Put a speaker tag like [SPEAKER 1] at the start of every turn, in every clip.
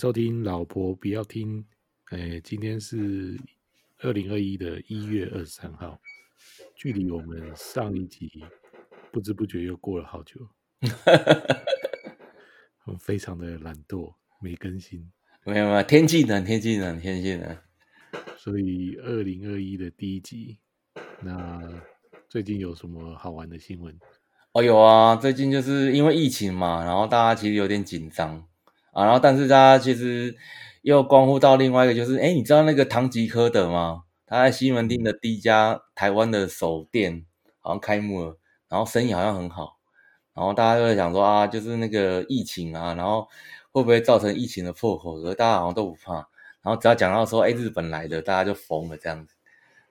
[SPEAKER 1] 收听，老婆不要听。哎，今天是二零二一的一月二十三号，距离我们上一集不知不觉又过了好久。我非常的懒惰，没更新。
[SPEAKER 2] 没有没有，天气冷，天气冷，天气冷。
[SPEAKER 1] 所以二零二一的第一集，那最近有什么好玩的新闻？
[SPEAKER 2] 哦，有啊，最近就是因为疫情嘛，然后大家其实有点紧张。啊，然后但是大家其实又关乎到另外一个，就是哎，你知道那个唐吉诃德吗？他在西门町的第一家台湾的首店好像开幕了，然后生意好像很好，然后大家就在想说啊，就是那个疫情啊，然后会不会造成疫情的破口？可大家好像都不怕，然后只要讲到说哎，日本来的，大家就疯了这样子，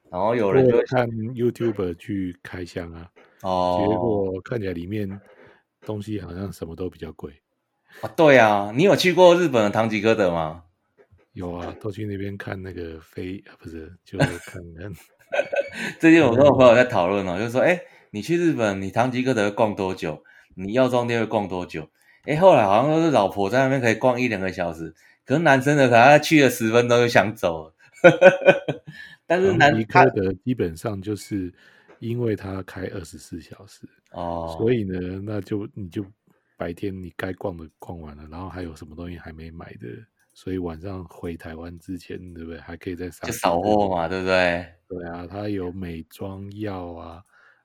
[SPEAKER 2] 然后有人就
[SPEAKER 1] 看 YouTube 去开箱啊，
[SPEAKER 2] 哦，
[SPEAKER 1] 结果看起来里面东西好像什么都比较贵。
[SPEAKER 2] 啊，对啊，你有去过日本的唐吉诃德吗？
[SPEAKER 1] 有啊，都去那边看那个飞，啊、不是，就是看看。
[SPEAKER 2] 最近我跟我朋友在讨论哦，就是说，哎，你去日本，你唐吉诃德逛多久？你药妆店会逛多久？哎，后来好像都是老婆在那边可以逛一两个小时，可是男生的可能他去了十分钟就想走了。但是唐吉
[SPEAKER 1] 诃德基本上就是因为他开二十四小时
[SPEAKER 2] 哦，
[SPEAKER 1] 所以呢，那就你就。白天你该逛的逛完了，然后还有什么东西还没买的，所以晚上回台湾之前，对不对？还可以再上。
[SPEAKER 2] 就扫货嘛，对不对？
[SPEAKER 1] 对啊，它有美妆药啊，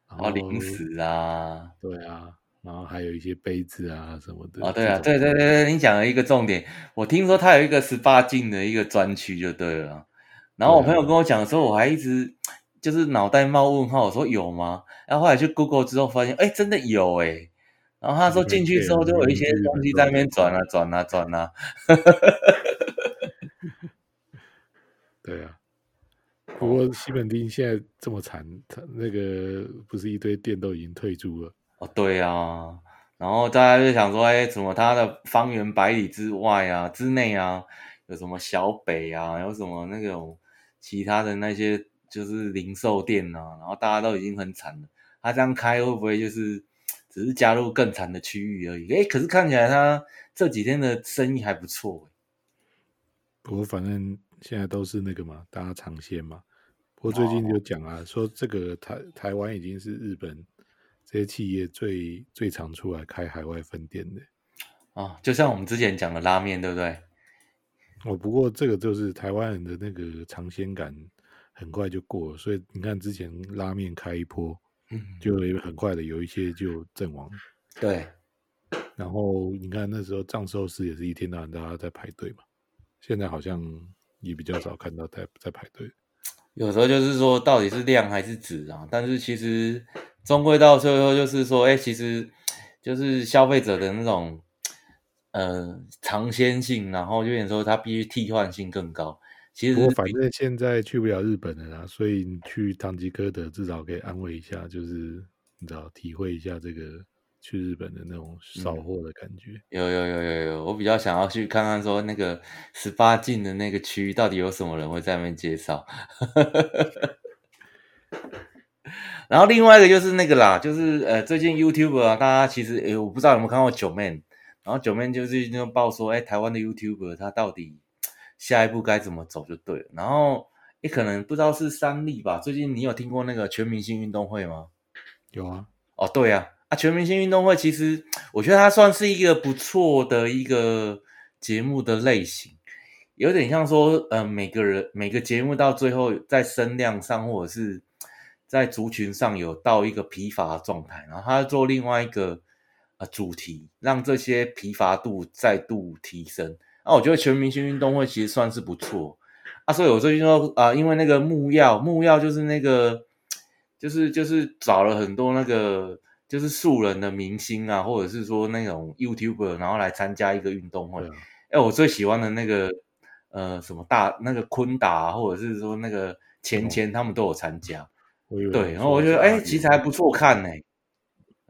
[SPEAKER 1] 然后
[SPEAKER 2] 零食啊，
[SPEAKER 1] 对啊，然后还有一些杯子啊什么的。
[SPEAKER 2] 哦，对啊，对对对对，你讲了一个重点，我听说它有一个十八禁的一个专区，就对了。然后我朋友跟我讲的时候，我还一直就是脑袋冒问号，我说有吗？然后后来去 Google 之后发现，哎，真的有哎。然后他说进去之后就有一些东西在那边转啊转啊转啊，
[SPEAKER 1] 对啊。不过西门町现在这么惨，他那个不是一堆店都已经退租了
[SPEAKER 2] 哦？对啊。然后大家就想说，哎，什么他的方圆百里之外啊、之内啊，有什么小北啊，有什么那种其他的那些就是零售店啊，然后大家都已经很惨了。他这样开会不会就是？只是加入更惨的区域而已。哎，可是看起来他这几天的生意还不错。
[SPEAKER 1] 不过反正现在都是那个嘛，大家尝鲜嘛。不过最近就讲啊，哦、说这个台台湾已经是日本这些企业最最常出来开海外分店的。
[SPEAKER 2] 啊、哦，就像我们之前讲的拉面，对不对？
[SPEAKER 1] 哦，不过这个就是台湾人的那个尝鲜感很快就过了，所以你看之前拉面开一波。就很快的有一些就阵亡，
[SPEAKER 2] 对。
[SPEAKER 1] 然后你看那时候藏寿司也是一天到晚大家在排队嘛，现在好像也比较少看到在在排队。
[SPEAKER 2] 有时候就是说到底是量还是质啊？但是其实终归到最后就是说，哎，其实就是消费者的那种呃尝鲜性，然后有点说它必须替换性更高。其实，
[SPEAKER 1] 不过反正现在去不了日本了啦，所以你去唐吉诃德至少可以安慰一下，就是你知道体会一下这个去日本的那种扫货的感觉。
[SPEAKER 2] 嗯。有有有有有，我比较想要去看看说那个十八禁的那个区域到底有什么人会在那边介绍。然后另外一个就是那个啦，就是呃最近 YouTube 啊，大家其实诶我不知道有没有看过九妹，然后九妹就是那种报说，哎台湾的 YouTuber 他到底。下一步该怎么走就对了。然后你可能不知道是三立吧？最近你有听过那个全明星运动会吗？
[SPEAKER 1] 有啊。
[SPEAKER 2] 哦，对啊，啊，全明星运动会其实我觉得它算是一个不错的一个节目的类型，有点像说，呃，每个人每个节目到最后在声量上或者是在族群上有到一个疲乏的状态，然后他做另外一个呃主题，让这些疲乏度再度提升。啊，我觉得全明星运动会其实算是不错啊，所以我最近说啊，因为那个木曜，木曜就是那个，就是就是找了很多那个就是素人的明星啊，或者是说那种 YouTuber，然后来参加一个运动会。哎、我最喜欢的那个呃什么大那个坤达、啊，或者是说那个钱钱，他们都有参加。哦、对，然后我觉得哎、欸，其实还不错看呢、欸。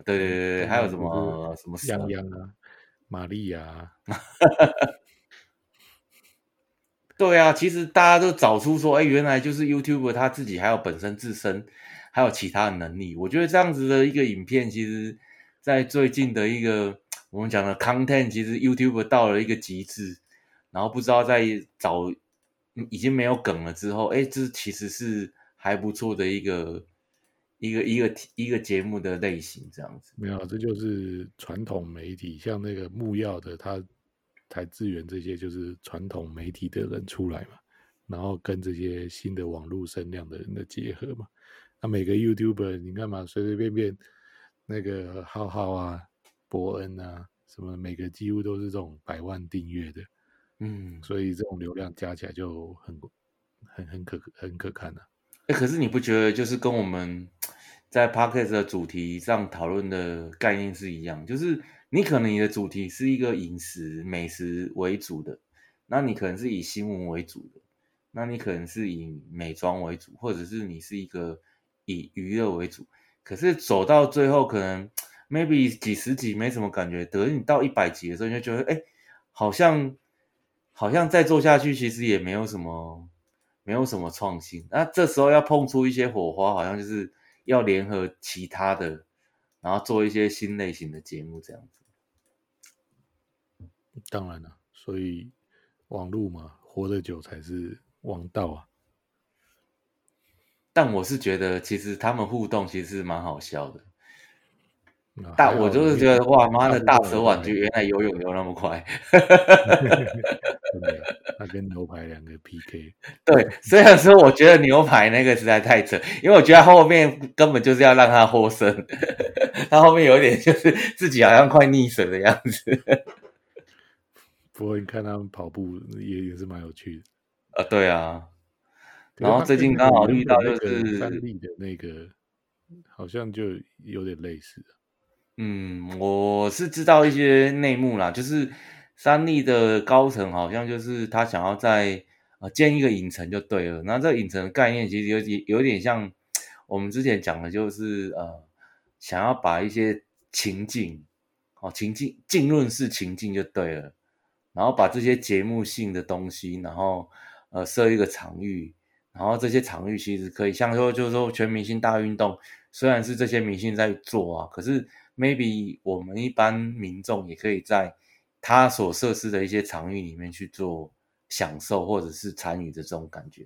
[SPEAKER 2] 对对对对，还有什么什么
[SPEAKER 1] 杨洋啊，玛丽亚。
[SPEAKER 2] 对啊，其实大家都找出说，哎，原来就是 YouTuber 他自己还有本身自身还有其他的能力。我觉得这样子的一个影片，其实，在最近的一个我们讲的 content，其实 YouTuber 到了一个极致，然后不知道在找已经没有梗了之后，哎，这其实是还不错的一个一个一个一个节目的类型，这样子。
[SPEAKER 1] 没有，这就是传统媒体，像那个木曜的他。才支援这些就是传统媒体的人出来嘛，然后跟这些新的网络声量的人的结合嘛。那每个 YouTuber 你看嘛，随随便便那个浩浩啊、伯恩啊，什么每个几乎都是这种百万订阅的，嗯，所以这种流量加起来就很很很可很可看的、啊。
[SPEAKER 2] 哎、欸，可是你不觉得就是跟我们在 Podcast 的主题上讨论的概念是一样，就是？你可能你的主题是一个饮食美食为主的，那你可能是以新闻为主的，那你可能是以美妆为主，或者是你是一个以娱乐为主。可是走到最后，可能 maybe 几十集没什么感觉，等你到一百集的时候，你就觉得哎，好像好像再做下去，其实也没有什么没有什么创新。那这时候要碰出一些火花，好像就是要联合其他的，然后做一些新类型的节目这样子。
[SPEAKER 1] 当然了，所以网路嘛，活得久才是王道啊。
[SPEAKER 2] 但我是觉得，其实他们互动其实是蛮好笑的。啊、但我就是觉得，哇妈的，大蛇丸就原来游泳游那么快。
[SPEAKER 1] 他跟牛排两个 PK。
[SPEAKER 2] 对，虽然说我觉得牛排那个实在太扯，因为我觉得后面根本就是要让他获胜，他后面有点就是自己好像快溺水的样子。
[SPEAKER 1] 不过你看他们跑步也也是蛮有趣的
[SPEAKER 2] 啊，对啊。然后最近刚好遇到就是
[SPEAKER 1] 三立的那个，好像就有点类似。
[SPEAKER 2] 嗯，我是知道一些内幕啦，就是三立的高层好像就是他想要在呃建一个影城就对了。那这个影城的概念其实有点有点像我们之前讲的，就是呃想要把一些情境，哦情境浸润式情境就对了。然后把这些节目性的东西，然后呃设一个场域，然后这些场域其实可以像说就是说全明星大运动，虽然是这些明星在做啊，可是 maybe 我们一般民众也可以在他所设施的一些场域里面去做享受或者是参与的这种感觉，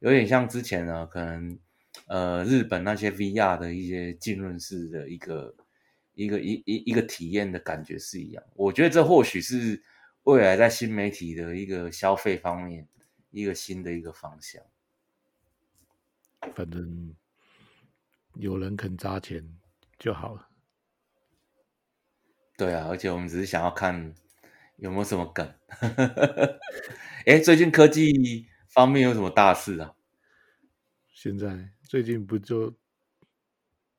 [SPEAKER 2] 有点像之前呢可能呃日本那些 VR 的一些浸润式的一个一个一一一个体验的感觉是一样，我觉得这或许是。未来在新媒体的一个消费方面，一个新的一个方向。
[SPEAKER 1] 反正有人肯砸钱就好了。
[SPEAKER 2] 对啊，而且我们只是想要看有没有什么梗。哎，最近科技方面有什么大事啊？
[SPEAKER 1] 现在最近不就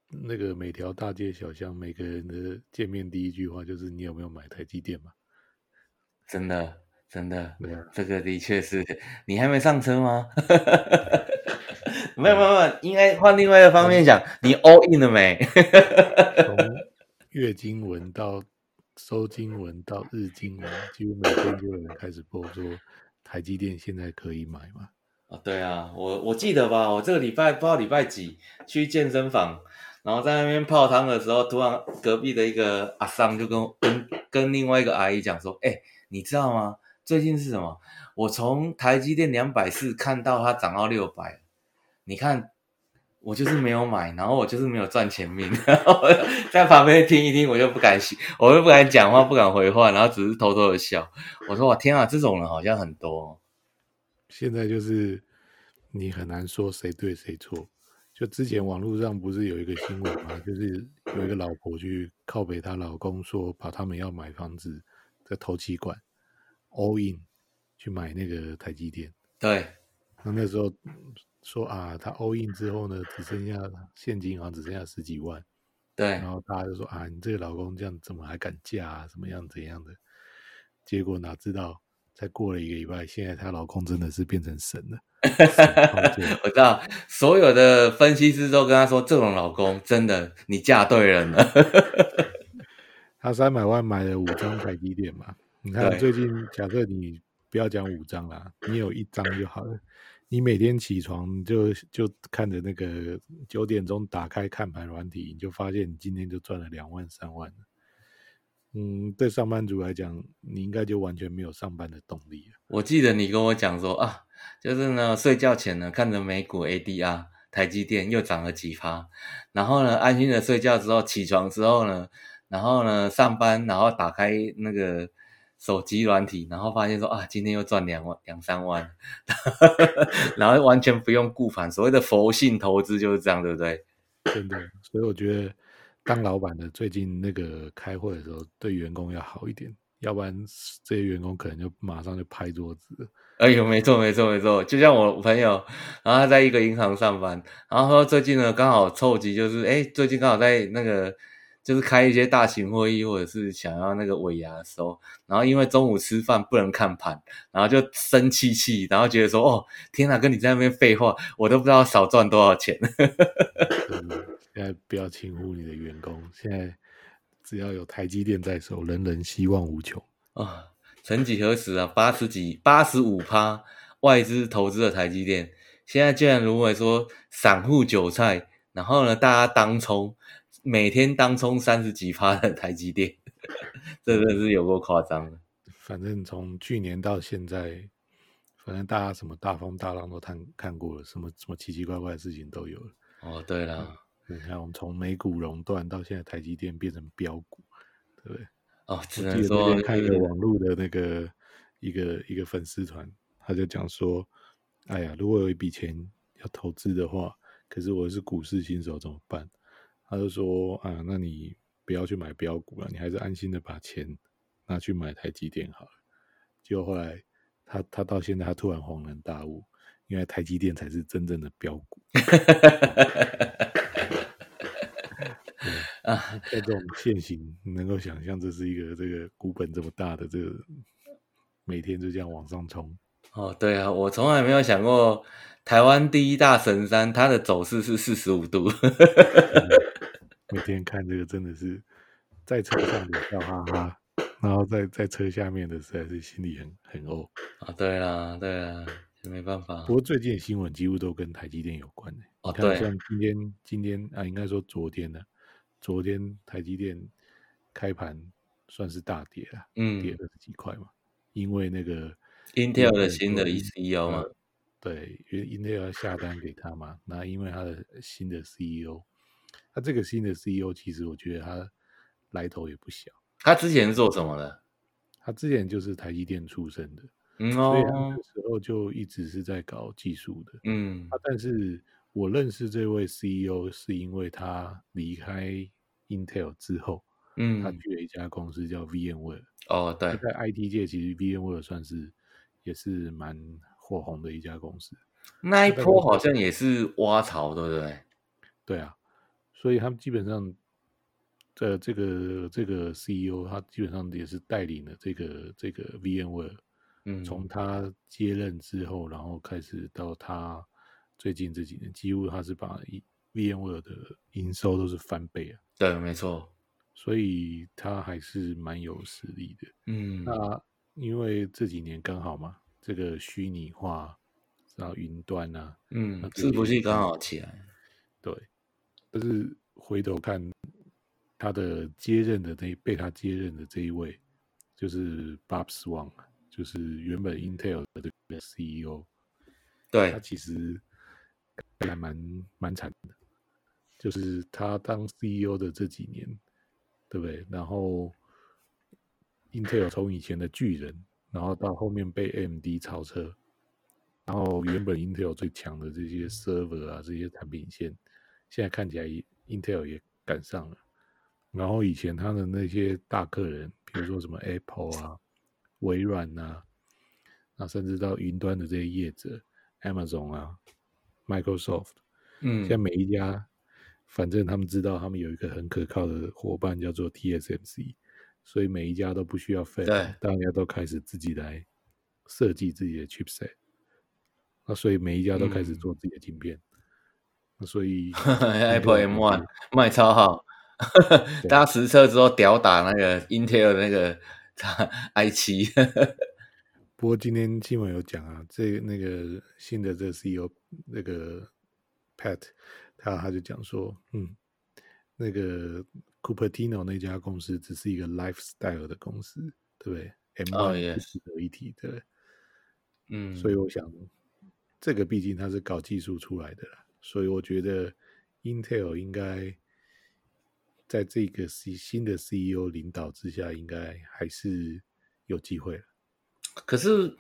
[SPEAKER 1] 那个每条大街小巷，每个人的见面第一句话就是你有没有买台积电嘛？
[SPEAKER 2] 真的，真的，没有这个的确是你还没上车吗？没有，没有，没有，应该换另外一个方面讲，你 all in 了没？
[SPEAKER 1] 从月经文到收经文到日经文，几乎每天就有人开始播说台积电现在可以买吗？
[SPEAKER 2] 啊，对啊，我我记得吧，我这个礼拜不知道礼拜几去健身房，然后在那边泡汤的时候，突然隔壁的一个阿桑就跟跟跟另外一个阿姨讲说，哎、欸。你知道吗？最近是什么？我从台积电两百四看到它涨到六百，你看我就是没有买，然后我就是没有赚钱命，然 后在旁边听一听，我就不敢我就不敢讲话，不敢回话，然后只是偷偷的笑。我说我天啊，这种人好像很多。
[SPEAKER 1] 现在就是你很难说谁对谁错。就之前网络上不是有一个新闻吗？就是有一个老婆去靠北她老公，说把他们要买房子。在头期管 all in 去买那个台积电，
[SPEAKER 2] 对，
[SPEAKER 1] 那那时候说啊，他 all in 之后呢，只剩下现金好像只剩下十几万，
[SPEAKER 2] 对，
[SPEAKER 1] 然后大家就说啊，你这个老公这样怎么还敢嫁啊？怎么样怎样的？结果哪知道，才过了一个礼拜，现在她老公真的是变成神了。
[SPEAKER 2] 我知道，所有的分析师都跟她说，这种老公真的，你嫁对人了。
[SPEAKER 1] 他三百万买了五张台积电嘛？你看最近，假设你不要讲五张啦，你有一张就好了。你每天起床就就看着那个九点钟打开看盘软体，你就发现你今天就赚了两万三万。嗯，对上班族来讲，你应该就完全没有上班的动力了。
[SPEAKER 2] 我记得你跟我讲说啊，就是呢，睡觉前呢看着美股 ADR 台积电又涨了几趴，然后呢安心的睡觉之后起床之后呢。然后呢，上班，然后打开那个手机软体，然后发现说啊，今天又赚两万两三万，然后完全不用顾盘，所谓的佛性投资就是这样，对不对？
[SPEAKER 1] 真的，所以我觉得当老板的最近那个开会的时候，对员工要好一点，要不然这些员工可能就马上就拍桌子。
[SPEAKER 2] 哎呦，没错没错没错，就像我朋友，然后他在一个银行上班，然后说最近呢刚好凑集，就是哎，最近刚好在那个。就是开一些大型会议，或者是想要那个尾牙的时候，然后因为中午吃饭不能看盘，然后就生气气，然后觉得说：“哦，天哪，跟你在那边废话，我都不知道少赚多少钱。”
[SPEAKER 1] 现在不要轻忽你的员工，现在只要有台积电在手，人人希望无穷
[SPEAKER 2] 啊！曾几何时啊，八十几、八十五趴外资投资的台积电，现在竟然沦为说散户韭菜，然后呢，大家当冲。每天当冲三十几趴的台积电，真的是有够夸张的。
[SPEAKER 1] 反正从去年到现在，反正大家什么大风大浪都看看过了，什么什么奇奇怪怪的事情都有了。
[SPEAKER 2] 哦，对了，
[SPEAKER 1] 嗯，你看我们从美股熔断到现在台积电变成标股，对不对？
[SPEAKER 2] 哦，只能说
[SPEAKER 1] 看一个网络的那个一个一个粉丝团，他就讲说，哎呀，如果有一笔钱要投资的话，可是我是股市新手怎么办？他就说啊，那你不要去买标股了，你还是安心的把钱拿去买台积电好了。结果后来他他到现在他突然恍然大悟，因为台积电才是真正的标股。啊，在这种现行，你能够想象这是一个这个股本这么大的这个，每天就这样往上冲。
[SPEAKER 2] 哦，对啊，我从来没有想过台湾第一大神山，它的走势是四十五度。
[SPEAKER 1] 每 天看这个真的是在车上的笑哈哈，然后在在车下面的实在是心里很很怄
[SPEAKER 2] 啊。对啊，对啊，没办法。
[SPEAKER 1] 不过最近的新闻几乎都跟台积电有关的。
[SPEAKER 2] 哦，对。
[SPEAKER 1] 像今天今天啊，应该说昨天呢，昨天台积电开盘算是大跌了，嗯，跌二十几块嘛，因为那个
[SPEAKER 2] Intel 的新的 CEO 吗，
[SPEAKER 1] 对，因为 Intel 要下单给他嘛，那因为他的新的 CEO。他这个新的 CEO，其实我觉得他来头也不小。
[SPEAKER 2] 他之前是做什么的？
[SPEAKER 1] 他之前就是台积电出身的，
[SPEAKER 2] 嗯哦，
[SPEAKER 1] 所以他那时候就一直是在搞技术的，
[SPEAKER 2] 嗯。
[SPEAKER 1] 啊，但是我认识这位 CEO 是因为他离开 Intel 之后，嗯，他去了一家公司叫 VMware。
[SPEAKER 2] 哦，对，
[SPEAKER 1] 在 IT 界其实 VMware 算是也是蛮火红的一家公司。
[SPEAKER 2] 那一波好像也是挖槽，对不对？
[SPEAKER 1] 对啊。所以他们基本上，这这个这个 CEO 他基本上也是带领了这个这个 VMware，嗯，从他接任之后，然后开始到他最近这几年，几乎他是把 VMware 的营收都是翻倍啊。
[SPEAKER 2] 对，没错。
[SPEAKER 1] 所以他还是蛮有实力的。
[SPEAKER 2] 嗯，
[SPEAKER 1] 那因为这几年刚好嘛，这个虚拟化，然后云端啊，
[SPEAKER 2] 嗯，是不是刚好起来。
[SPEAKER 1] 对。但是回头看他的接任的那被他接任的这一位，就是 Bob Swan，就是原本 Intel 的这个 CEO，
[SPEAKER 2] 对，
[SPEAKER 1] 他其实还蛮蛮惨的，就是他当 CEO 的这几年，对不对？然后 Intel 从以前的巨人，然后到后面被 AMD 超车，然后原本 Intel 最强的这些 server 啊，这些产品线。现在看起来，Intel 也赶上了。然后以前他的那些大客人，比如说什么 Apple 啊、微软啊，那甚至到云端的这些业者，Amazon 啊、Microsoft，嗯，现在每一家反正他们知道他们有一个很可靠的伙伴叫做 TSMC，所以每一家都不需要
[SPEAKER 2] 对，
[SPEAKER 1] 大家都开始自己来设计自己的 chipset，那所以每一家都开始做自己的晶片，嗯、那所以
[SPEAKER 2] Apple M One 卖超好，大家实测之后屌打那个 Intel 的那个 i 七。
[SPEAKER 1] 不过今天新闻有讲啊，这那个新的这个 CEO 那个 Pat，他他就讲说，嗯，那个 Cupertino 那家公司只是一个 lifestyle 的公司，对不对？M1 不是合一体的，哦、嗯，所以我想，这个毕竟它是搞技术出来的啦，所以我觉得 Intel 应该在这个新的 CEO 领导之下，应该还是有机会。
[SPEAKER 2] 可是，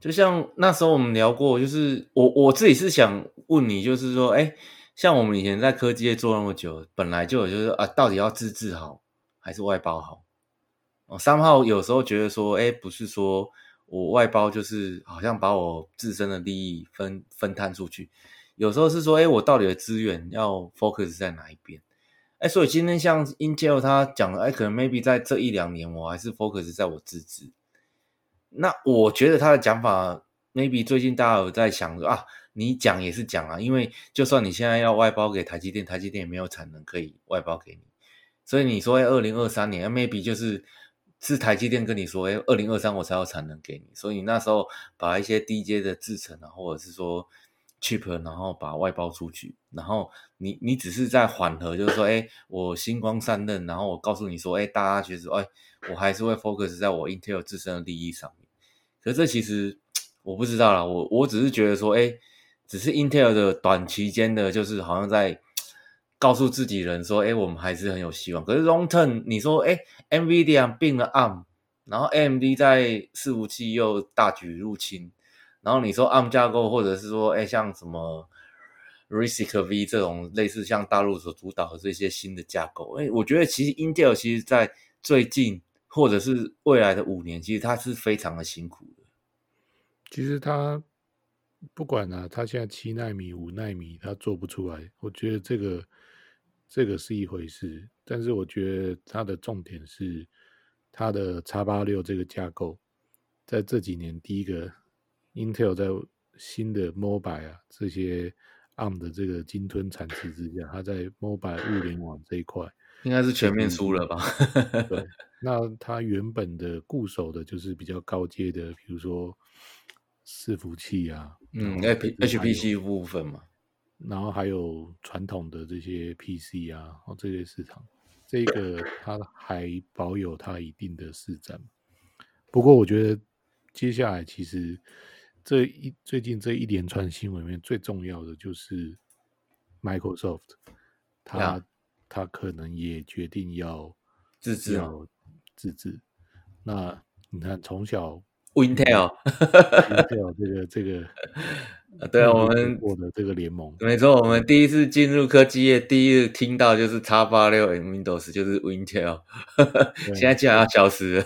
[SPEAKER 2] 就像那时候我们聊过，就是我我自己是想问你，就是说，哎，像我们以前在科技业做那么久，本来就有就是啊，到底要自制好还是外包好？哦，三号有时候觉得说，哎，不是说我外包就是好像把我自身的利益分分摊出去，有时候是说，哎，我到底的资源要 focus 在哪一边？哎，所以今天像 Intel 他讲了，哎，可能 maybe 在这一两年，我还是 focus 在我自制。那我觉得他的讲法，maybe 最近大家有在想啊，你讲也是讲啊，因为就算你现在要外包给台积电，台积电也没有产能可以外包给你，所以你说二零二三年，maybe 就是是台积电跟你说，哎，二零二三我才有产能给你，所以你那时候把一些低阶的制程啊，或者是说 cheap，然后把外包出去，然后你你只是在缓和，就是说，哎，我星光三任，然后我告诉你说，哎，大家其实，哎，我还是会 focus 在我 Intel 自身的利益上面。可是这其实 我不知道啦，我我只是觉得说，哎，只是 Intel 的短期间的，就是好像在告诉自己人说，哎，我们还是很有希望。可是 long term，你说，哎，NVIDIA 并了 ARM，然后 AMD 在伺服器又大举入侵，然后你说 ARM 架构，或者是说，哎，像什么 RISC V 这种类似像大陆所主导的这些新的架构，哎，我觉得其实 Intel 其实在最近。或者是未来的五年，其实它是非常的辛苦的。
[SPEAKER 1] 其实它不管啊，他现在七纳米、五纳米，他做不出来。我觉得这个这个是一回事，但是我觉得它的重点是它的 X 八六这个架构，在这几年，第一个 Intel 在新的 Mobile 啊这些 ARM 的这个鲸吞产值之下，它在 Mobile 物联网这一块。
[SPEAKER 2] 应该是全面输了吧？
[SPEAKER 1] 对，那它原本的固守的就是比较高阶的，比如说伺服器啊，
[SPEAKER 2] 嗯，HPC 部分嘛，
[SPEAKER 1] 然后还有传统的这些 PC 啊，哦，这些市场，这个它还保有它一定的市占。不过，我觉得接下来其实这一最近这一连串新闻里面最重要的就是 Microsoft，它。它可能也决定要
[SPEAKER 2] 自制，
[SPEAKER 1] 要自制。那你看，从小
[SPEAKER 2] Intel，Intel
[SPEAKER 1] 这个这个，
[SPEAKER 2] 啊，对啊，我们
[SPEAKER 1] 我的这个联盟，
[SPEAKER 2] 没错，我们第一次进入科技业，第一次听到就是 X86 Windows，就是 Intel，现在竟然要消失了，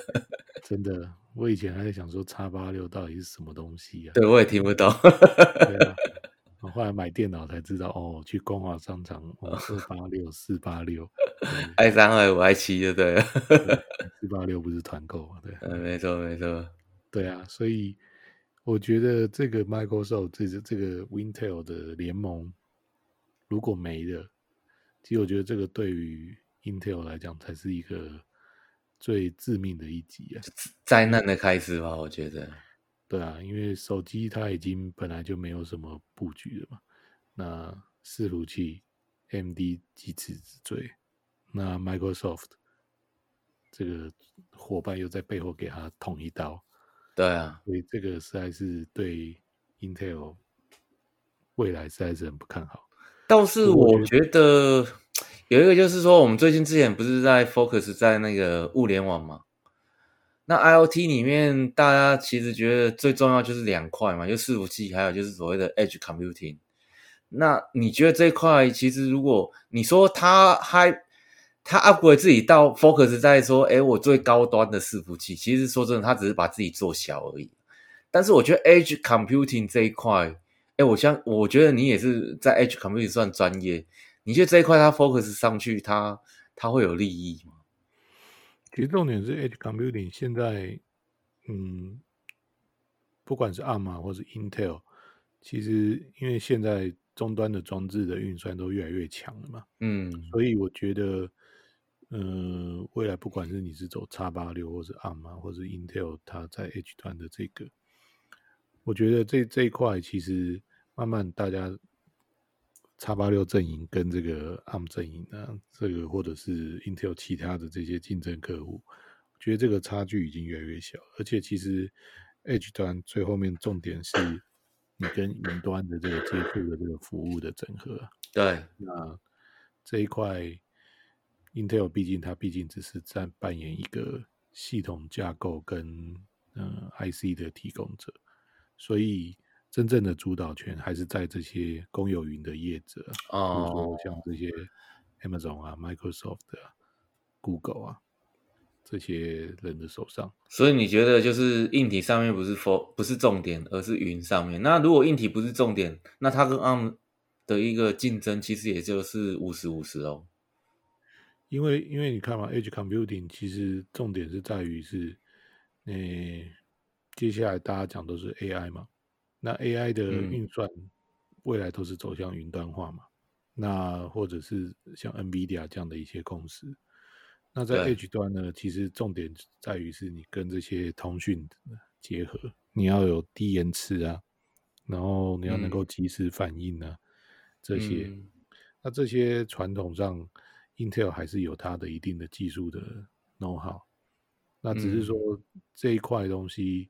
[SPEAKER 1] 真的，我以前还在想说叉八六到底是什么东西啊？
[SPEAKER 2] 对，我也听不懂。
[SPEAKER 1] 我 后来买电脑才知道，哦，去光华商场，哦，四八六四八六
[SPEAKER 2] ，i 三二五 i 七就对了，
[SPEAKER 1] 四八六不是团购嘛？对，
[SPEAKER 2] 嗯，没错没错，
[SPEAKER 1] 对啊，所以我觉得这个 Microsoft 这个这个 Intel 的联盟如果没了，其实我觉得这个对于 Intel 来讲才是一个最致命的一击啊，
[SPEAKER 2] 灾难的开始吧，我觉得。
[SPEAKER 1] 对啊，因为手机它已经本来就没有什么布局了嘛。那伺服器，AMD 急起直追，那 Microsoft 这个伙伴又在背后给他捅一刀。
[SPEAKER 2] 对啊，
[SPEAKER 1] 所以这个实在是对 Intel 未来实在是很不看好。
[SPEAKER 2] 倒是我觉得有一个就是说，我们最近之前不是在 focus 在那个物联网吗？那 IoT 里面，大家其实觉得最重要就是两块嘛，就伺服器，还有就是所谓的 Edge Computing。那你觉得这一块，其实如果你说它还他 upgrade 自己到 focus 在说，哎，我最高端的伺服器，其实说真的，他只是把自己做小而已。但是我觉得 Edge Computing 这一块，哎，我相我觉得你也是在 Edge Computing 算专业。你觉得这一块它 focus 上去，它它会有利益吗？
[SPEAKER 1] 其实重点是 Edge Computing 现在，嗯，不管是 ARM 或是 Intel，其实因为现在终端的装置的运算都越来越强了嘛，嗯，所以我觉得，嗯、呃，未来不管是你是走叉八六，或是 ARM 或是 Intel，它在 Edge 端的这个，我觉得这这一块其实慢慢大家。叉八六阵营跟这个 ARM 阵营啊，这个或者是 Intel 其他的这些竞争客户，我觉得这个差距已经越来越小。而且其实 Edge 端最后面重点是你跟云端的这个接触的这个服务的整合。
[SPEAKER 2] 对，
[SPEAKER 1] 那这一块 Intel 毕竟它毕竟只是在扮演一个系统架构跟嗯、呃、IC 的提供者，所以。真正的主导权还是在这些公有云的业者，哦，比如说像这些 Amazon 啊、Microsoft 啊、Google 啊这些人的手上。
[SPEAKER 2] 所以你觉得就是硬体上面不是 for 不是重点，而是云上面。那如果硬体不是重点，那它跟 ARM 的一个竞争其实也就是五十五十哦。
[SPEAKER 1] 因为因为你看嘛，Edge Computing 其实重点是在于是，呃，接下来大家讲都是 AI 嘛。那 AI 的运算未来都是走向云端化嘛？嗯、那或者是像 NVIDIA 这样的一些公司，那在 Edge 端呢，其实重点在于是你跟这些通讯结合，你要有低延迟啊，然后你要能够及时反应啊，嗯、这些。嗯、那这些传统上 Intel 还是有它的一定的技术的 know-how，那只是说这一块东西。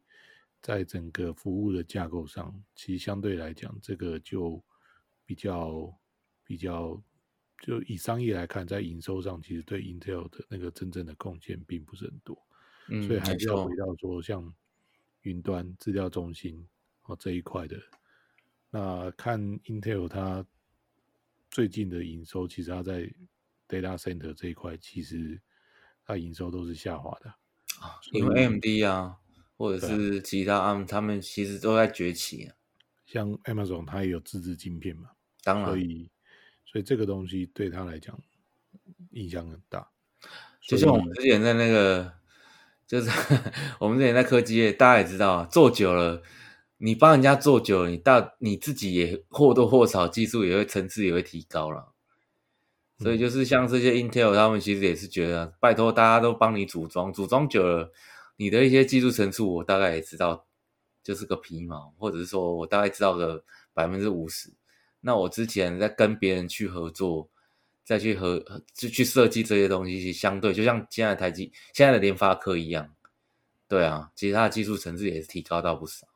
[SPEAKER 1] 在整个服务的架构上，其实相对来讲，这个就比较比较，就以商业来看，在营收上，其实对 Intel 的那个真正的贡献并不是很多。嗯，所以还是要回到说，像云端资料中心哦这一块的，那看 Intel 它最近的营收，其实它在 Data Center 这一块，其实它营收都是下滑的
[SPEAKER 2] 啊，因为 AMD 啊。或者是其他啊，他们其实都在崛起啊。
[SPEAKER 1] 像 Amazon，它也有自制晶片嘛，
[SPEAKER 2] 当然，
[SPEAKER 1] 所以所以这个东西对他来讲影响很大。
[SPEAKER 2] 就像我们之前在那个，就是 我们之前在科技业，大家也知道，做久了，你帮人家做久了，你到你自己也或多或少技术也会层次也会提高了。所以就是像这些 Intel，他们其实也是觉得，拜托大家都帮你组装，组装久了。你的一些技术层次，我大概也知道，就是个皮毛，或者是说我大概知道个百分之五十。那我之前在跟别人去合作，再去合就去设计这些东西，相对就像现在台积、现在的联发科一样，对啊，其实它的技术层次也是提高到不少。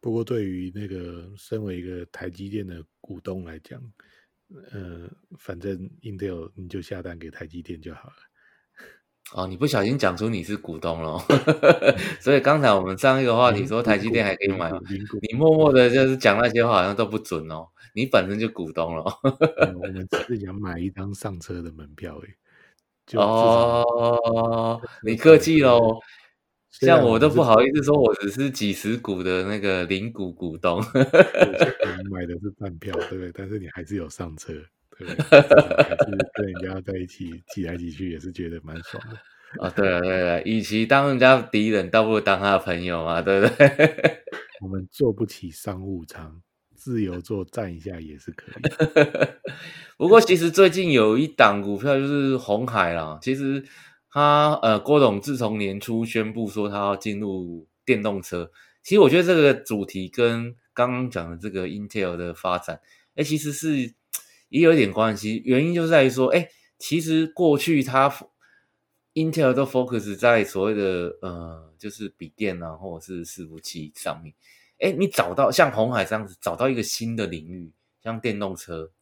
[SPEAKER 1] 不过，对于那个身为一个台积电的股东来讲，呃，反正 Intel 你就下单给台积电就好了。
[SPEAKER 2] 哦，你不小心讲出你是股东了，所以刚才我们上一个话题说台积电还可以买，你默默的就是讲那些话好像都不准哦，你本身就股东了。
[SPEAKER 1] 嗯、我们只是想买一张上车的门票诶。
[SPEAKER 2] 哦，你客气喽，像我都不好意思说我只是几十股的那个零股股东。
[SPEAKER 1] 你买的是半票，对不对？但是你还是有上车。对，还是跟人家在一起挤来挤去，也是觉得蛮爽的。
[SPEAKER 2] 哦，对了对了，与其当人家敌人，倒不如当他的朋友嘛，对不对？
[SPEAKER 1] 我们坐不起商务舱，自由坐站一下也是可以。
[SPEAKER 2] 不过，其实最近有一档股票就是红海啦。其实他呃，郭董自从年初宣布说他要进入电动车，其实我觉得这个主题跟刚刚讲的这个 Intel 的发展，哎，其实是。也有一点关系，原因就在于说，哎，其实过去它 Intel 都 focus 在所谓的呃，就是笔电啊，或者是伺服器上面。哎，你找到像红海这样子，找到一个新的领域，像电动车，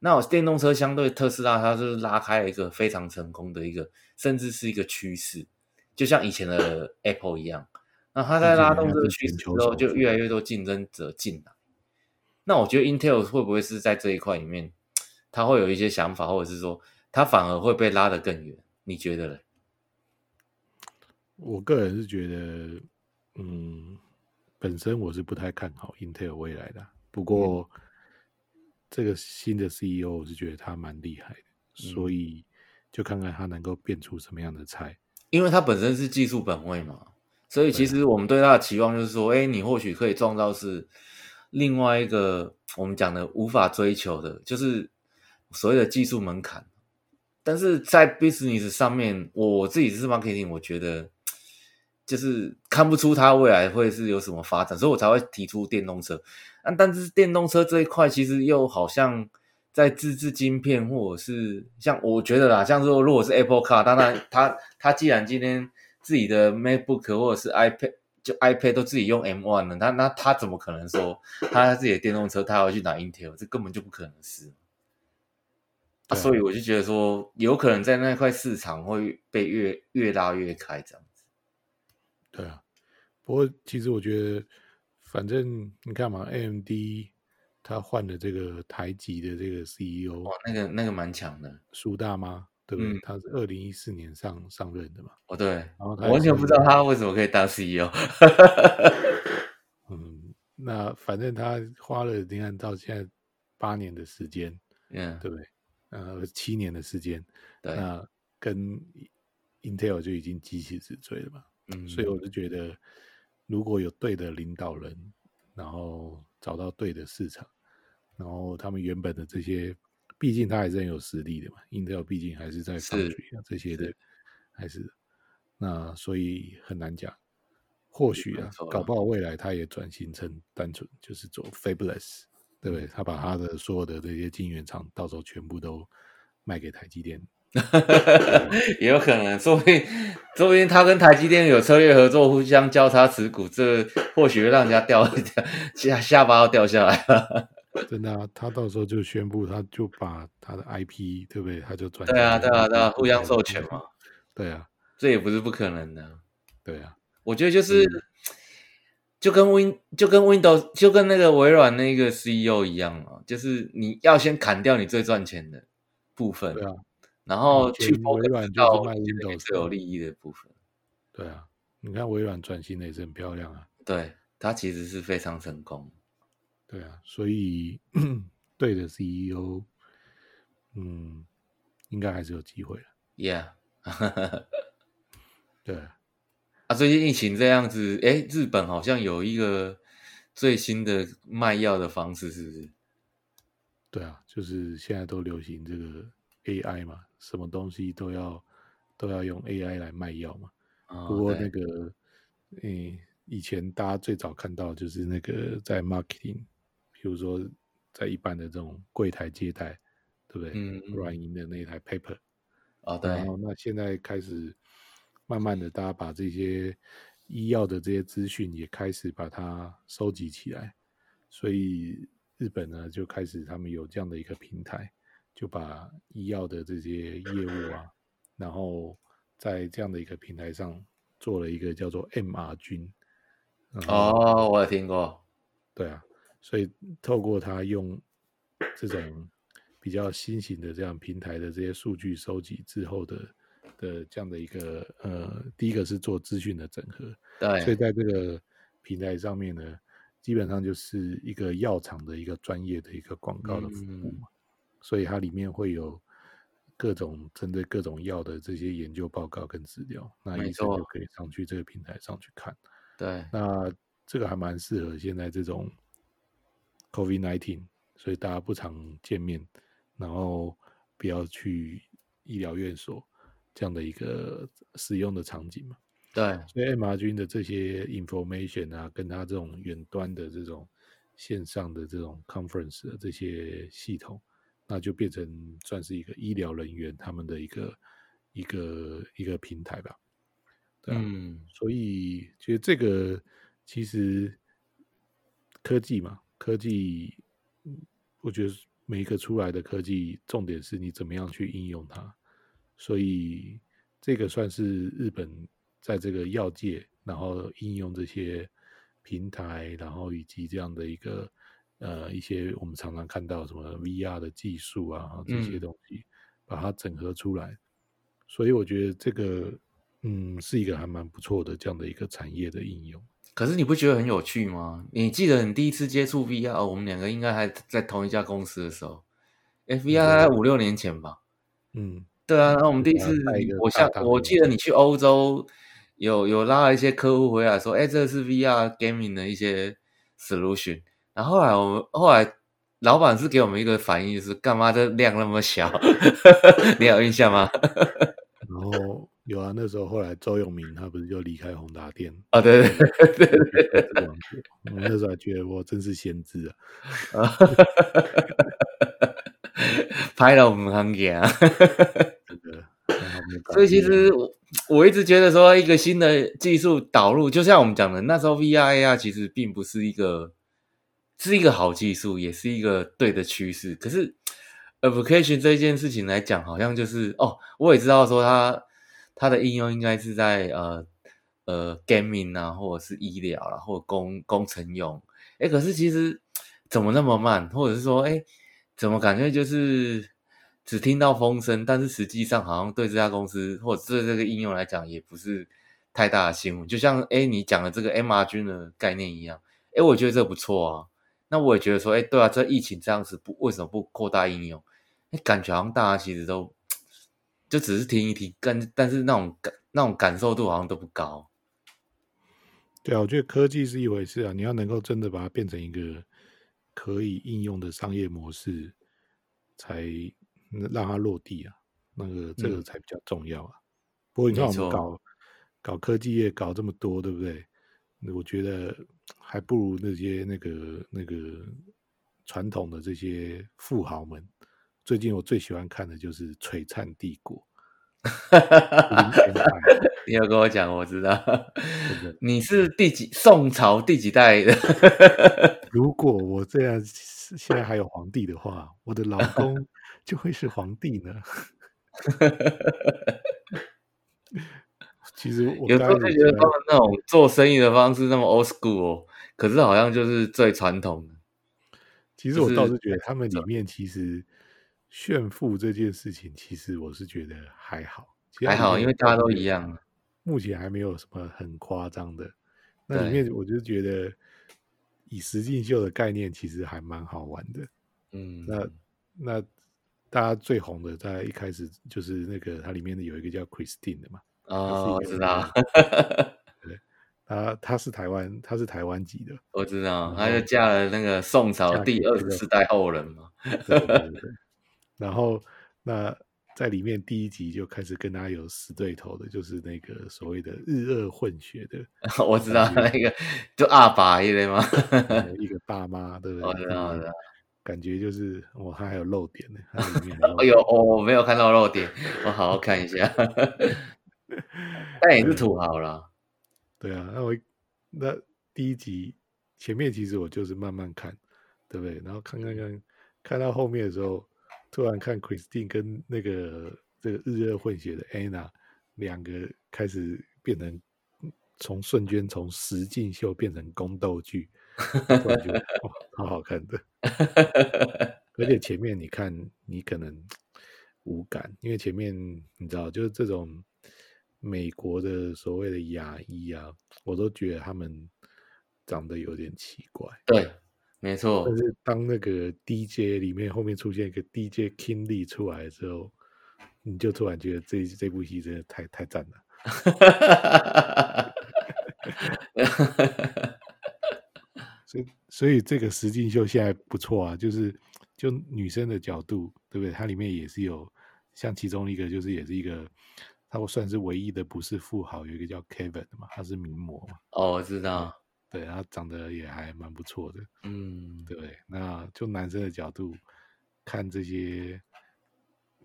[SPEAKER 2] 那我电动车相对特斯拉，它是拉开了一个非常成功的一个，甚至是一个趋势，就像以前的 Apple 一样。那它在拉动这个趋势之后，就越来越多竞争者进来。那我觉得 Intel 会不会是在这一块里面，他会有一些想法，或者是说他反而会被拉得更远？你觉得呢？
[SPEAKER 1] 我个人是觉得，嗯，本身我是不太看好 Intel 未来的。不过，这个新的 CEO，我是觉得他蛮厉害的，嗯、所以就看看他能够变出什么样的菜。
[SPEAKER 2] 因为他本身是技术本位嘛，所以其实我们对他的期望就是说，哎，你或许可以创造是另外一个我们讲的无法追求的，就是所谓的技术门槛。但是在 business 上面，我自己是 marketing，我觉得。就是看不出它未来会是有什么发展，所以我才会提出电动车。但但是电动车这一块其实又好像在自制晶片，或者是像我觉得啦，像说如果是 Apple Car，当然它它既然今天自己的 MacBook 或者是 iPad 就 iPad 都自己用 M1 了，那那他怎么可能说他自己的电动车他要去拿 Intel？这根本就不可能是。啊，所以我就觉得说，有可能在那块市场会被越越拉越开这样
[SPEAKER 1] 子。对啊，不过其实我觉得，反正你看嘛，AMD 他换了这个台籍的这个 CEO，
[SPEAKER 2] 哇，那个那个蛮强的，
[SPEAKER 1] 苏大妈，对不对？嗯、他是二零一四年上上任的嘛。
[SPEAKER 2] 哦，对，然后他完全不知道他为什么可以当 CEO。
[SPEAKER 1] 嗯，那反正他花了你看到现在八年的时间，
[SPEAKER 2] 嗯，
[SPEAKER 1] 对不对？呃，七年的时间，
[SPEAKER 2] 对，
[SPEAKER 1] 那跟 Intel 就已经急起直追了嘛。嗯，所以我就觉得，如果有对的领导人，然后找到对的市场，然后他们原本的这些，毕竟他还是很有实力的嘛。Intel 毕竟还是在 foundry 啊这些的，还是那所以很难讲。或许啊，搞不好未来他也转型成单纯就是做 fabless，对不对？他把他的所有的这些晶圆厂，到时候全部都卖给台积电。
[SPEAKER 2] 也有可能，说不定，说不定他跟台积电有策略合作，互相交叉持股，这或许会让人家掉掉 下下巴要掉下来了。
[SPEAKER 1] 真的啊，他到时候就宣布，他就把他的 IP，对不对？他就转。
[SPEAKER 2] 对啊，对啊，对啊，互相授权嘛。
[SPEAKER 1] 对啊，
[SPEAKER 2] 这也不是不可能的。
[SPEAKER 1] 对啊，
[SPEAKER 2] 我觉得就是，就跟 Win，就跟 Windows，就跟那个微软那个 CEO 一样嘛，就是你要先砍掉你最赚钱的部分。
[SPEAKER 1] 对啊。
[SPEAKER 2] 然后去微
[SPEAKER 1] 软就是卖 Windows
[SPEAKER 2] 最有利益的部分。
[SPEAKER 1] 对啊，你看微软转型的也是很漂亮啊。
[SPEAKER 2] 对，它其实是非常成功。
[SPEAKER 1] 对啊，所以 对的 CEO，嗯，应该还是有机会的。
[SPEAKER 2] Yeah，
[SPEAKER 1] 对
[SPEAKER 2] 啊，最近疫情这样子，哎，日本好像有一个最新的卖药的方式，是不是？
[SPEAKER 1] 对啊，就是现在都流行这个 AI 嘛。什么东西都要都要用 AI 来卖药嘛？哦、不过那个，嗯以前大家最早看到就是那个在 marketing，比如说在一般的这种柜台接待，对不对？嗯，软银的那一台 paper，
[SPEAKER 2] 哦，对。
[SPEAKER 1] 然后那现在开始慢慢的，大家把这些医药的这些资讯也开始把它收集起来，所以日本呢就开始他们有这样的一个平台。就把医药的这些业务啊，然后在这样的一个平台上做了一个叫做 MR 君。
[SPEAKER 2] 哦，我有听过。
[SPEAKER 1] 对啊，所以透过他用这种比较新型的这样平台的这些数据收集之后的的这样的一个呃，第一个是做资讯的整合。
[SPEAKER 2] 对。
[SPEAKER 1] 所以在这个平台上面呢，基本上就是一个药厂的一个专业的一个广告的服务嘛。嗯所以它里面会有各种针对各种药的这些研究报告跟资料，那医生就可以上去这个平台上去看。
[SPEAKER 2] 对，
[SPEAKER 1] 那这个还蛮适合现在这种 COVID nineteen，所以大家不常见面，然后不要去医疗院所这样的一个使用的场景嘛。
[SPEAKER 2] 对，
[SPEAKER 1] 所以 MR 君的这些 information 啊，跟他这种远端的这种线上的这种 conference 的这些系统。那就变成算是一个医疗人员他们的一个一个一个平台吧，对啊，嗯，所以其实这个其实科技嘛，科技，我觉得每一个出来的科技，重点是你怎么样去应用它，所以这个算是日本在这个药界，然后应用这些平台，然后以及这样的一个。呃，一些我们常常看到什么 VR 的技术啊，这些东西，把它整合出来，嗯、所以我觉得这个，嗯，是一个还蛮不错的这样的一个产业的应用。
[SPEAKER 2] 可是你不觉得很有趣吗？你记得你第一次接触 VR，我们两个应该还在同一家公司的时候，VR 五六年前吧。
[SPEAKER 1] 嗯，
[SPEAKER 2] 对啊，那我们第一次，我像我记得你去欧洲，有有拉了一些客户回来说，哎，这是 VR gaming 的一些 solution。然后后来我们后来老板是给我们一个反应，就是干嘛这量那么小？你有印象吗？
[SPEAKER 1] 然后。有啊，那时候后来周永明他不是就离开宏达店
[SPEAKER 2] 啊？对对对对对，
[SPEAKER 1] 我那时候还觉得我真是先知啊！
[SPEAKER 2] 拍了我们行业啊！所以其实我我一直觉得说，一个新的技术导入，就像我们讲的，那时候 VR AR 其实并不是一个是一个好技术，也是一个对的趋势。可是 application 这件事情来讲，好像就是哦，我也知道说它。它的应用应该是在呃呃 gaming 啊，或者是医疗啦，或者工工程用。哎，可是其实怎么那么慢？或者是说，哎，怎么感觉就是只听到风声，但是实际上好像对这家公司或者对这个应用来讲，也不是太大的新闻。就像哎你讲的这个 MR 君的概念一样，哎，我觉得这不错啊。那我也觉得说，哎，对啊，这疫情这样子不为什么不扩大应用？哎，感觉好像大家其实都。就只是听一听，跟但是那种感那种感受度好像都不高。
[SPEAKER 1] 对啊，我觉得科技是一回事啊，你要能够真的把它变成一个可以应用的商业模式，才让它落地啊。那个这个才比较重要啊。嗯、不过你看我们搞搞科技业搞这么多，对不对？我觉得还不如那些那个那个传统的这些富豪们。最近我最喜欢看的就是《璀璨帝国》。
[SPEAKER 2] 你有跟我讲，我知道。你是第几宋朝第几代的？
[SPEAKER 1] 如果我这样现在还有皇帝的话，我的老公就会是皇帝呢。其实我
[SPEAKER 2] 有时候就觉得他们那种做生意的方式那么 old school 哦，可是好像就是最传统的。
[SPEAKER 1] 其实我倒是觉得他们里面其实。炫富这件事情，其实我是觉得还好，
[SPEAKER 2] 还好，因为大家都一样。
[SPEAKER 1] 目前还没有什么很夸张的。那里面我就觉得，以实境秀的概念，其实还蛮好玩的。嗯，那那大家最红的，在一开始就是那个它里面的有一个叫 Christine 的嘛。
[SPEAKER 2] 哦，我知道。
[SPEAKER 1] 对，他他是台湾，他是台湾籍的。
[SPEAKER 2] 我知道，他就嫁了那个宋朝第二十四代后人嘛。
[SPEAKER 1] 对对对。然后，那在里面第一集就开始跟他有死对头的，就是那个所谓的日俄混血的。
[SPEAKER 2] 我知道那个，就阿爸一类吗？
[SPEAKER 1] 一个大妈，对不对？
[SPEAKER 2] 我知道，我知道。
[SPEAKER 1] 感觉就是，哦，他还有漏点呢。
[SPEAKER 2] 哎呦，我没有看到漏点，我好好看一下。但也是土豪了。
[SPEAKER 1] 对啊，那我那第一集前面其实我就是慢慢看，对不对？然后看看看，看到后面的时候。突然看 Christine 跟那个这个日俄混血的 Anna 两个开始变成从瞬间从实境秀变成宫斗剧，突然觉得 哇，好好看的。而且前面你看你可能无感，因为前面你知道就是这种美国的所谓的牙医啊，我都觉得他们长得有点奇怪。
[SPEAKER 2] 对。没错，
[SPEAKER 1] 但是当那个 DJ 里面后面出现一个 DJ King Lee 出来之后，你就突然觉得这这部戏真的太太赞了。所以所以这个实境秀现在不错啊，就是就女生的角度，对不对？它里面也是有像其中一个，就是也是一个，他会算是唯一的不是富豪，有一个叫 Kevin 的嘛，他是名模嘛。
[SPEAKER 2] 哦，我知道。
[SPEAKER 1] 对，他长得也还蛮不错的，
[SPEAKER 2] 嗯，
[SPEAKER 1] 对，那就男生的角度看这些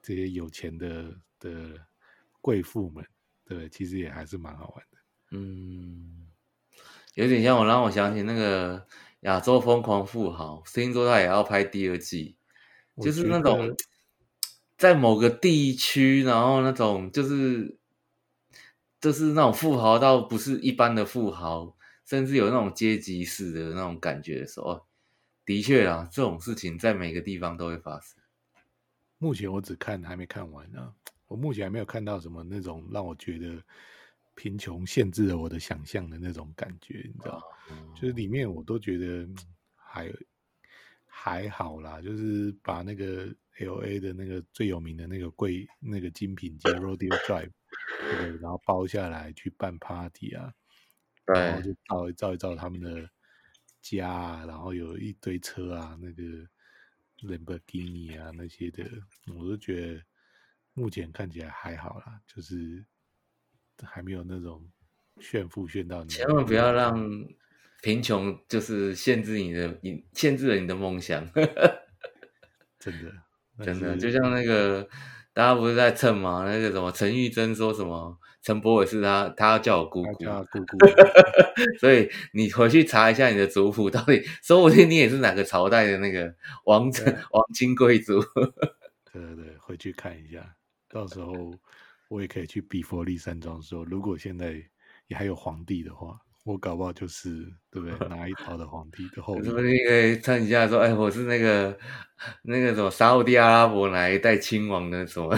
[SPEAKER 1] 这些有钱的的贵妇们，对，其实也还是蛮好玩的，
[SPEAKER 2] 嗯，有点像我让我想起那个亚洲疯狂富豪，听说他也要拍第二季，就是那种在某个地区，然后那种就是就是那种富豪到不是一般的富豪。甚至有那种阶级式的那种感觉的时候，哦，的确啊，这种事情在每个地方都会发生。
[SPEAKER 1] 目前我只看还没看完呢，我目前还没有看到什么那种让我觉得贫穷限制了我的想象的那种感觉，你知道？
[SPEAKER 2] 嗯、
[SPEAKER 1] 就是里面我都觉得还还好啦，就是把那个 LA 的那个最有名的那个贵那个精品街 Rodeo Drive，对，然后包下来去办 party 啊，然后就照一照一照他们的家啊，然后有一堆车啊，那个 Lamborghini 啊那些的，我都觉得目前看起来还好啦，就是。还没有那种炫富炫到你，
[SPEAKER 2] 千万不要让贫穷就是限制你的，你限制了你的梦想。
[SPEAKER 1] 真的，
[SPEAKER 2] 真的，就像那个大家不是在蹭吗？那个什么陈玉珍说什么陈柏伟是他，他要叫我姑姑，
[SPEAKER 1] 叫姑姑。
[SPEAKER 2] 所以你回去查一下你的族谱，到底说不定你也是哪个朝代的那个王者、王亲贵族。
[SPEAKER 1] 对对对，回去看一下，到时候。我也可以去比佛利山庄说，如果现在也还有皇帝的话，我搞不好就是对不对？哪一 朝的皇帝的后裔？
[SPEAKER 2] 是不是可以蹭一下说，哎，我是那个那个什么沙乌地阿拉伯哪一代亲王的什么？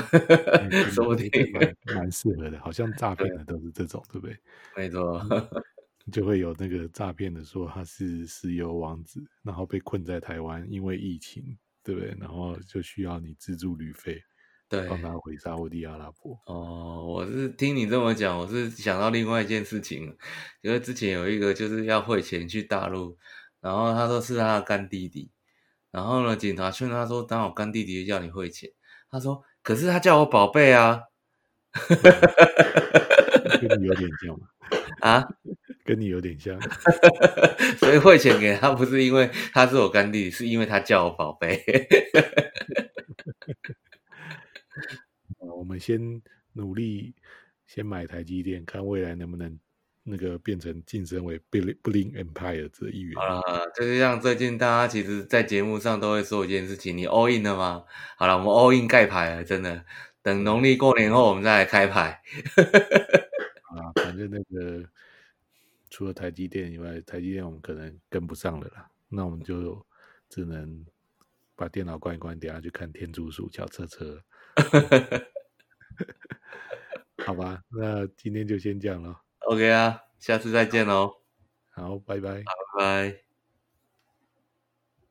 [SPEAKER 2] 说不定
[SPEAKER 1] 蛮蛮适合的，好像诈骗的都是这种，对，对不对？
[SPEAKER 2] 没错，
[SPEAKER 1] 就会有那个诈骗的说他是石油王子，然后被困在台湾，因为疫情，对不对？然后就需要你资助旅费。
[SPEAKER 2] 对，
[SPEAKER 1] 帮他回沙乌地阿拉伯。
[SPEAKER 2] 哦，我是听你这么讲，我是想到另外一件事情，因为之前有一个就是要汇钱去大陆，然后他说是他的干弟弟，然后呢，警察劝他说，当我干弟弟就叫你汇钱，他说，可是他叫我宝贝啊，
[SPEAKER 1] 跟你有点像
[SPEAKER 2] 啊，
[SPEAKER 1] 跟你有点像，
[SPEAKER 2] 所以汇钱给他不是因为他是我干弟弟，是因为他叫我宝贝。
[SPEAKER 1] 我们先努力，先买台积电，看未来能不能那个变成晋升为 Bling Empire 这一员。
[SPEAKER 2] 好了，就是像最近大家其实，在节目上都会说一件事情：你 all in 了吗？好了，我们 all in 盖牌了，真的。等农历过年后，我们再来开牌。
[SPEAKER 1] 啊，反正那个除了台积电以外，台积电我们可能跟不上了啦。那我们就只能把电脑关一关，等下去看天竺鼠小车车。好吧，那今天就先这样了。
[SPEAKER 2] OK 啊，下次再见喽。
[SPEAKER 1] 好，拜拜。
[SPEAKER 2] 拜拜。